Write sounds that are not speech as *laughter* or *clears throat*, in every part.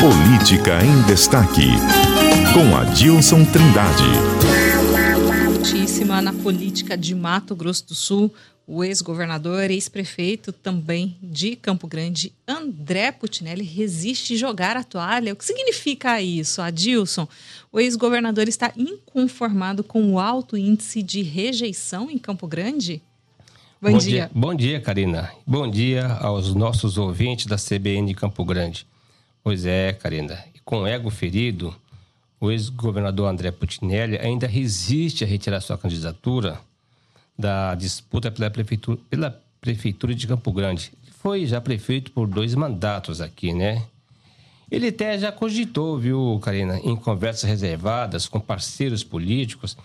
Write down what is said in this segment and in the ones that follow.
Política em Destaque, com Adilson Trindade. Notíssima na política de Mato Grosso do Sul, o ex-governador, ex-prefeito também de Campo Grande, André Putinelli, resiste jogar a toalha. O que significa isso, Adilson? O ex-governador está inconformado com o alto índice de rejeição em Campo Grande? Bom, Bom dia. dia. Bom dia, Karina. Bom dia aos nossos ouvintes da CBN de Campo Grande. Pois é, Karina. Com ego ferido, o ex-governador André Putinelli ainda resiste a retirar sua candidatura da disputa pela prefeitura, pela prefeitura de Campo Grande. Foi já prefeito por dois mandatos aqui, né? Ele até já cogitou, viu, Karina, em conversas reservadas com parceiros políticos,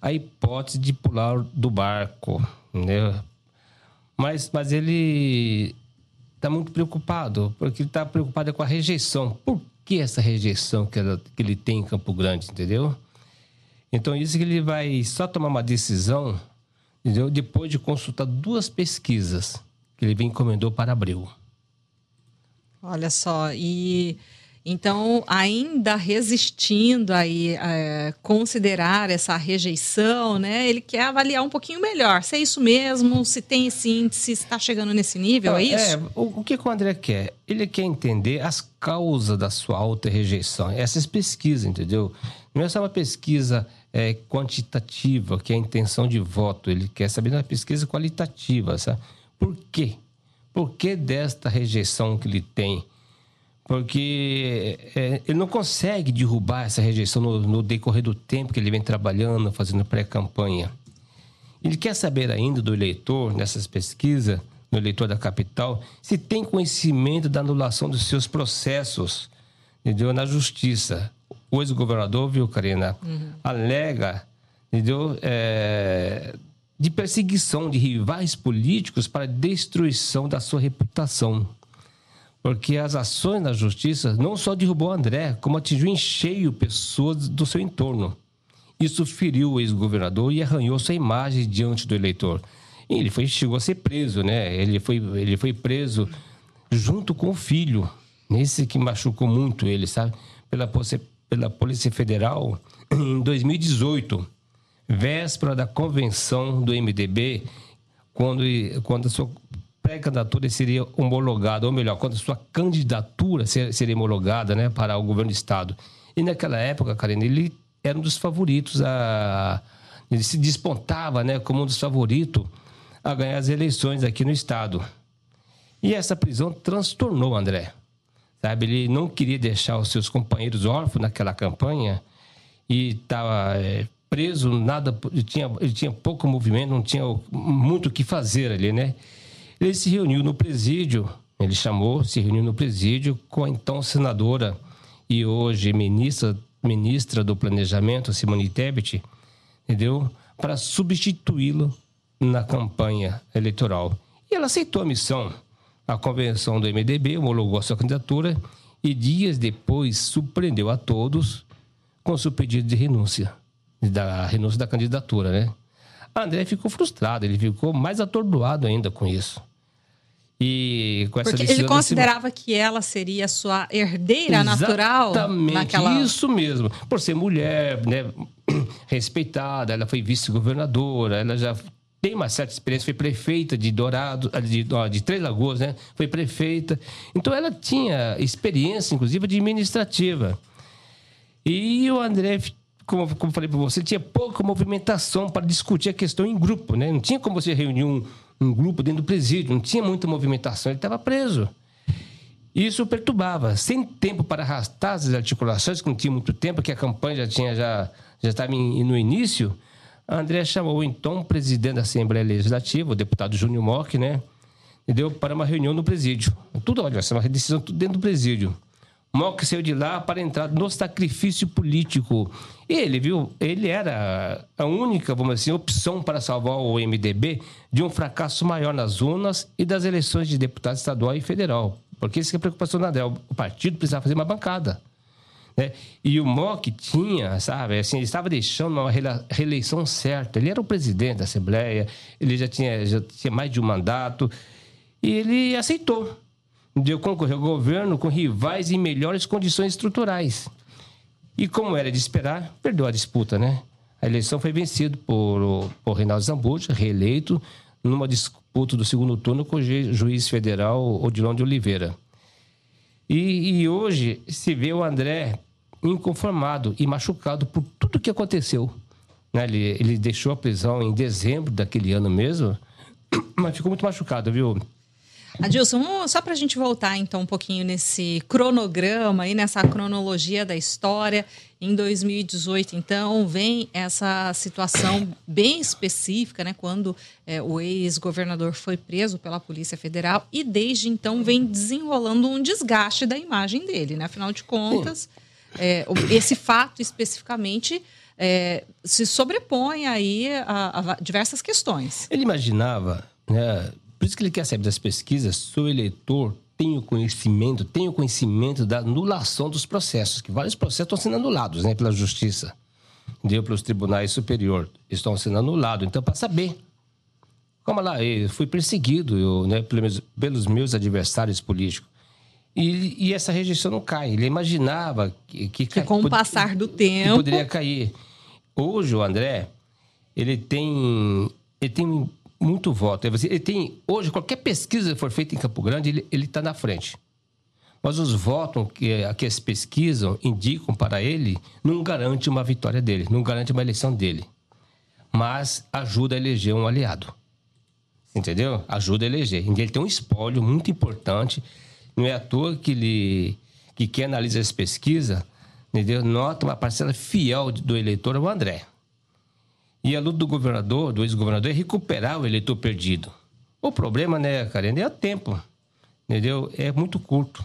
a hipótese de pular do barco, né? Mas, mas ele está muito preocupado, porque ele está preocupado com a rejeição. Por que essa rejeição que, ela, que ele tem em Campo Grande, entendeu? Então, isso que ele vai só tomar uma decisão entendeu? Depois de consultar duas pesquisas que ele encomendou para abril. Olha só, e então ainda resistindo aí é, considerar essa rejeição, né? Ele quer avaliar um pouquinho melhor se é isso mesmo, se tem esse índice, se está chegando nesse nível, é, é isso? É, o, o que o André quer? Ele quer entender as causas da sua alta rejeição. Essas pesquisas, entendeu? Não é só uma pesquisa é, quantitativa, que é a intenção de voto. Ele quer saber uma pesquisa qualitativa, sabe? Por quê? Por que desta rejeição que ele tem? Porque é, ele não consegue derrubar essa rejeição no, no, decorrer do tempo que ele vem trabalhando, fazendo pré-campanha. Ele quer saber ainda do eleitor, nessas pesquisas, no eleitor da capital, se tem conhecimento da anulação dos seus processos entendeu? na justiça o ex-governador, viu, Karina, uhum. alega entendeu? É, de perseguição de rivais políticos para destruição da sua reputação. Porque as ações da justiça não só derrubou André, como atingiu em cheio pessoas do seu entorno. Isso feriu o ex-governador e arranhou sua imagem diante do eleitor. E ele foi, chegou a ser preso, né? Ele foi, ele foi preso junto com o filho. Nesse que machucou muito ele, sabe? Pela pela Polícia Federal *clears throat* em 2018, véspera da convenção do MDB, quando, quando a sua pré-candidatura seria homologada, ou melhor, quando a sua candidatura seria homologada né, para o governo do Estado. E naquela época, Karine, ele era um dos favoritos a. Ele se despontava né, como um dos favoritos a ganhar as eleições aqui no Estado. E essa prisão transtornou André. Sabe, ele não queria deixar os seus companheiros órfãos naquela campanha e estava é, preso, nada, ele tinha, ele tinha pouco movimento, não tinha muito o que fazer ali, né? Ele se reuniu no presídio, ele chamou, se reuniu no presídio com a então senadora e hoje ministra, ministra do Planejamento, Simone Tebet, entendeu? Para substituí-lo na campanha eleitoral. E ela aceitou a missão. A convenção do MDB homologou sua candidatura e dias depois surpreendeu a todos com seu pedido de renúncia, da renúncia da candidatura, né? André ficou frustrado, ele ficou mais atordoado ainda com isso. E com essa Porque ele considerava que ela seria sua herdeira Exatamente, natural naquela... isso mesmo. Por ser mulher, né, *clears throat* respeitada, ela foi vice-governadora, ela já tem uma certa experiência, foi prefeita de Dourado, de, de Três Lagoas, né? Foi prefeita. Então ela tinha experiência, inclusive, administrativa. E o André, como, como falei para você, tinha pouca movimentação para discutir a questão em grupo, né? Não tinha como você reunir um, um grupo dentro do presídio, não tinha muita movimentação, ele estava preso. Isso perturbava, sem tempo para arrastar as articulações, que não tinha muito tempo, que a campanha já tinha já já estava no início. André chamou então o presidente da Assembleia Legislativa, o deputado Júnior Mock, né? Deu para uma reunião no presídio. Tudo, olha, vai ser uma decisão tudo dentro do presídio. Mock saiu de lá para entrar no sacrifício político. Ele, viu, ele era a única, vamos dizer assim, opção para salvar o MDB de um fracasso maior nas urnas e das eleições de deputado estadual e federal. Porque isso é a preocupação do André. O partido precisava fazer uma bancada. Né? E o MOC tinha, sabe, assim, ele estava deixando uma reeleição certa. Ele era o presidente da Assembleia, ele já tinha, já tinha mais de um mandato, e ele aceitou. Deu concorrer ao governo com rivais em melhores condições estruturais. E como era de esperar, perdeu a disputa, né? A eleição foi vencida por, por Reinaldo Zambuja, reeleito, numa disputa do segundo turno com o juiz federal Odilon de Oliveira. E, e hoje se vê o André inconformado e machucado por tudo que aconteceu. Né? Ele, ele deixou a prisão em dezembro daquele ano mesmo, *coughs* mas ficou muito machucado, viu? Adilson, só para a gente voltar então um pouquinho nesse cronograma e nessa cronologia da história. Em 2018, então, vem essa situação bem específica, né? Quando é, o ex-governador foi preso pela Polícia Federal e desde então vem desenrolando um desgaste da imagem dele, né? Afinal de contas, é, esse fato especificamente é, se sobrepõe aí a, a diversas questões. Ele imaginava, né? Por isso que ele quer saber das pesquisas se o eleitor tem o conhecimento, tem o conhecimento da anulação dos processos, que vários processos estão sendo anulados né, pela justiça, deu pelos tribunais superiores, estão sendo anulados. Então, para saber. Como lá, eu fui perseguido eu, né, pelos, pelos meus adversários políticos. E, e, essa rejeição não cai. Ele imaginava que, que, que com o passar do tempo poderia cair. Hoje o André ele tem ele tem muito voto. Ele tem, hoje, qualquer pesquisa que for feita em Campo Grande, ele está na frente. Mas os votos que, que eles pesquisam indicam para ele não garante uma vitória dele, não garante uma eleição dele. Mas ajuda a eleger um aliado. Entendeu? Ajuda a eleger. Ele tem um espólio muito importante. Não é à toa que ele que quem analisa essa pesquisa entendeu? nota uma parcela fiel do eleitor ao André. E a luta do governador, do ex-governador, é recuperar o eleitor perdido. O problema, né, Karen, é o tempo. Entendeu? É muito curto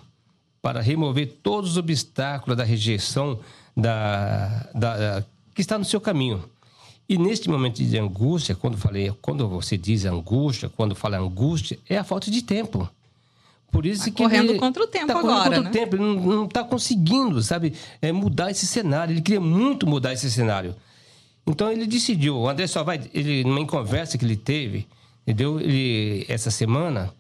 para remover todos os obstáculos da rejeição da, da, da, que está no seu caminho. E neste momento de angústia, quando falei, quando você diz angústia, quando fala angústia, é a falta de tempo. Por isso tá que correndo ele contra o tempo tá agora, contra né? o tempo, ele não está conseguindo, sabe, é, mudar esse cenário. Ele queria muito mudar esse cenário. Então ele decidiu, o André só vai, ele numa conversa que ele teve, entendeu? Ele essa semana,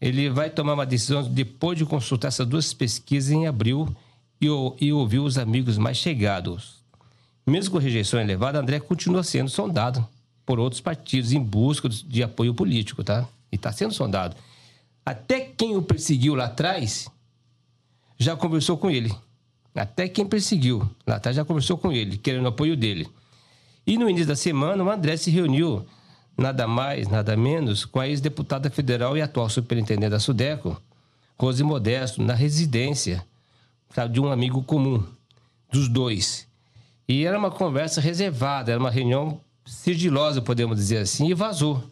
ele vai tomar uma decisão depois de consultar essas duas pesquisas em abril e, e ouvir os amigos mais chegados. Mesmo com rejeição elevada, André continua sendo sondado por outros partidos em busca de apoio político, tá? E está sendo sondado. Até quem o perseguiu lá atrás já conversou com ele. Até quem perseguiu lá atrás já conversou com ele, querendo apoio dele. E no início da semana, o André se reuniu, nada mais, nada menos, com a ex-deputada federal e atual superintendente da Sudeco, Rose Modesto, na residência de um amigo comum, dos dois. E era uma conversa reservada, era uma reunião sigilosa, podemos dizer assim, e vazou.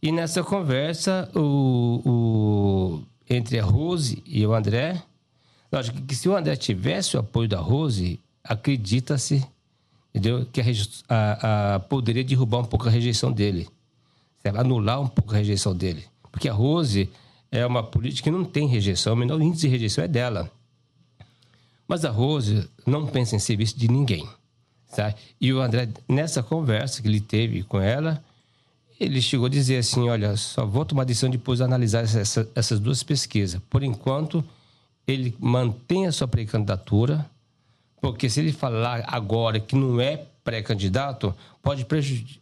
E nessa conversa, o, o, entre a Rose e o André, lógico que se o André tivesse o apoio da Rose, acredita-se entendeu? Que a, a, a, poderia derrubar um pouco a rejeição dele, certo? anular um pouco a rejeição dele. Porque a Rose é uma política que não tem rejeição, o menor índice de rejeição é dela. Mas a Rose não pensa em serviço de ninguém. Sabe? E o André, nessa conversa que ele teve com ela, ele chegou a dizer assim: Olha, só vou tomar decisão depois de analisar essa, essas duas pesquisas. Por enquanto, ele mantém a sua pré-candidatura, porque se ele falar agora que não é pré-candidato, pode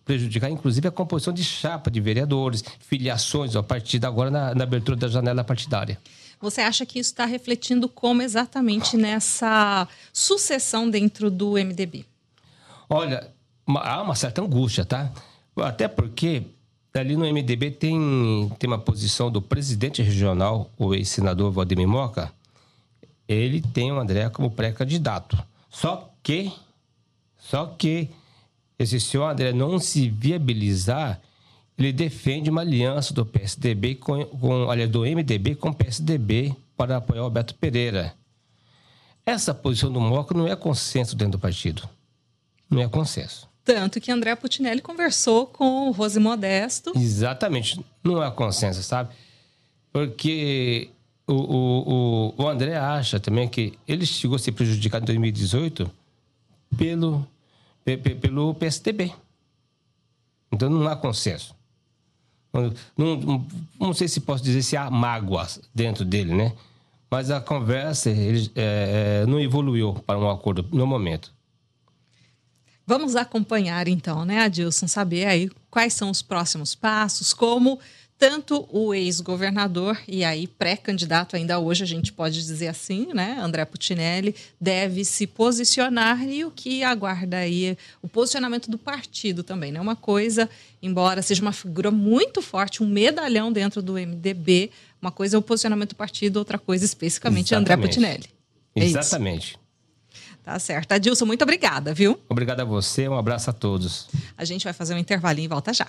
prejudicar, inclusive, a composição de chapa de vereadores, filiações, a partir de agora, na, na abertura da janela partidária. Você acha que isso está refletindo como exatamente nessa sucessão dentro do MDB? Olha, uma, há uma certa angústia, tá? Até porque ali no MDB tem, tem uma posição do presidente regional, o ex-senador Valdemir Moca, ele tem o André como pré-candidato. Só que, só que, esse senhor André não se viabilizar, ele defende uma aliança do PSDB com, com aliás, do MDB com o PSDB para apoiar o Alberto Pereira. Essa posição do Moca não é consenso dentro do partido. Não é consenso. Tanto que André Putinelli conversou com o Rose Modesto. Exatamente. Não é consenso, sabe? Porque o, o, o, André acha também que ele chegou a ser prejudicado em 2018 pelo, pelo PSDB. Então não há consenso. Não, não, não sei se posso dizer se há mágoas dentro dele, né? Mas a conversa ele, é, não evoluiu para um acordo no momento. Vamos acompanhar então, né, Adilson, saber aí quais são os próximos passos, como tanto o ex-governador e aí pré-candidato ainda hoje a gente pode dizer assim, né, André Putinelli deve se posicionar e o que aguarda aí o posicionamento do partido também, né? Uma coisa, embora seja uma figura muito forte, um medalhão dentro do MDB, uma coisa é o posicionamento do partido, outra coisa especificamente Exatamente. André Putinelli. É Exatamente. Isso. Tá certo. Adilson, muito obrigada, viu? Obrigado a você, um abraço a todos. A gente vai fazer um intervalinho e volta já.